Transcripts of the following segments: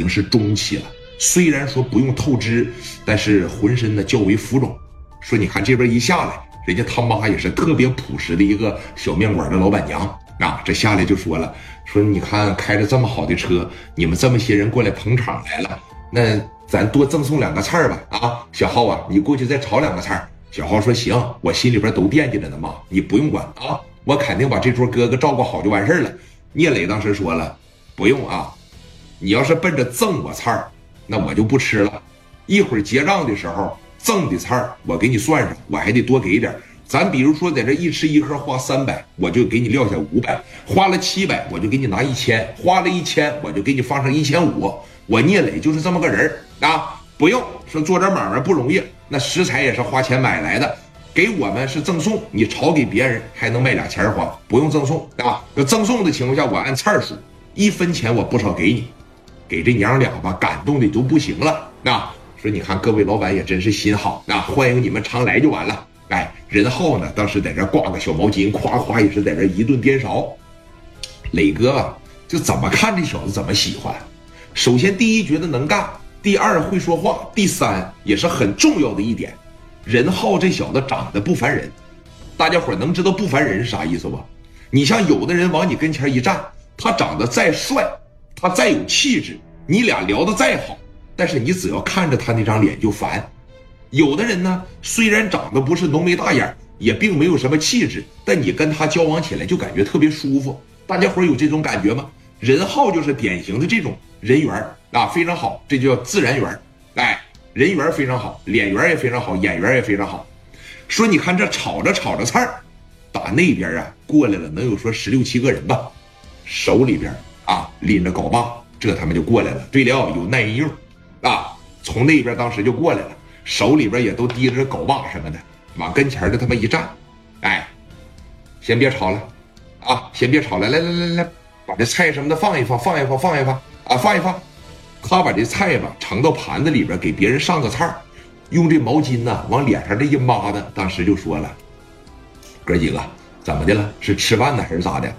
已经是中期了。虽然说不用透支，但是浑身呢较为浮肿。说你看这边一下来，人家他妈也是特别朴实的一个小面馆的老板娘啊，这下来就说了，说你看开着这么好的车，你们这么些人过来捧场来了，那咱多赠送两个菜吧。啊，小浩啊，你过去再炒两个菜。小浩说行，我心里边都惦记着呢妈，你不用管啊。我肯定把这桌哥哥照顾好就完事儿了。聂磊当时说了，不用啊，你要是奔着赠我菜儿，那我就不吃了。一会儿结账的时候，赠的菜儿我给你算上，我还得多给点。咱比如说在这一吃一喝花三百，我就给你撂下五百；花了七百，我就给你拿一千；花了一千，我就给你放上一千五。我聂磊就是这么个人儿啊，不用说做点买卖不容易，那食材也是花钱买来的。给我们是赠送，你炒给别人还能卖俩钱花，不用赠送啊。要赠送的情况下，我按菜数，一分钱我不少给你。给这娘俩吧，感动的都不行了。啊，说你看各位老板也真是心好，啊，欢迎你们常来就完了。哎，任浩呢，当时在这挂个小毛巾，夸夸也是在这一顿颠勺。磊哥啊，就怎么看这小子怎么喜欢。首先第一觉得能干，第二会说话，第三也是很重要的一点。任浩这小子长得不烦人，大家伙能知道不烦人是啥意思不？你像有的人往你跟前一站，他长得再帅，他再有气质，你俩聊得再好，但是你只要看着他那张脸就烦。有的人呢，虽然长得不是浓眉大眼，也并没有什么气质，但你跟他交往起来就感觉特别舒服。大家伙有这种感觉吗？任浩就是典型的这种人缘啊，非常好，这就叫自然缘哎。人缘非常好，脸缘也非常好，眼缘也非常好。说你看这炒着炒着菜儿，打那边啊过来了，能有说十六七个人吧，手里边啊拎着镐把，这他们就过来了。对了，有耐人用啊，从那边当时就过来了，手里边也都提着镐把什么的，往跟前的他妈一站，哎，先别吵了啊，先别吵了，来来来来，把这菜什么的放一放，放一放，放一放啊，放一放。他把这菜吧盛到盘子里边，给别人上个菜用这毛巾呢往脸上这一抹的，当时就说了：“哥几个怎么的了？是吃饭呢还是咋的？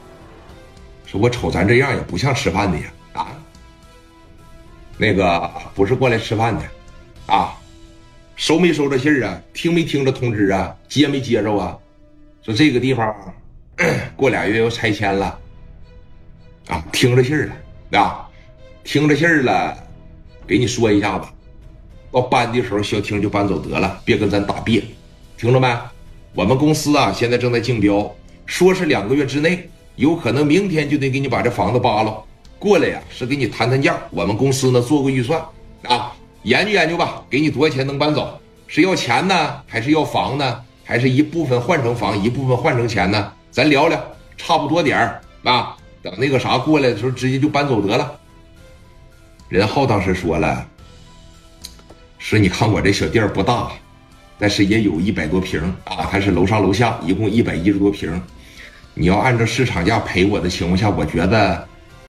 说我瞅咱这样也不像吃饭的呀！那个不是过来吃饭的啊？收没收着信儿啊？听没听着通知啊？接没接着啊？说这个地方 过俩月要拆迁了啊？听着信儿了啊？”听着信儿了，给你说一下子，到搬的时候消停就搬走得了，别跟咱打别，听着没？我们公司啊，现在正在竞标，说是两个月之内，有可能明天就得给你把这房子扒了。过来呀，是给你谈谈价。我们公司呢做过预算啊，研究研究吧，给你多少钱能搬走？是要钱呢，还是要房呢？还是一部分换成房，一部分换成钱呢？咱聊聊，差不多点儿啊。等那个啥过来的时候，直接就搬走得了。任浩当时说了：“说你看我这小店不大，但是也有一百多平啊，还是楼上楼下，一共一百一十多平。你要按照市场价赔我的情况下，我觉得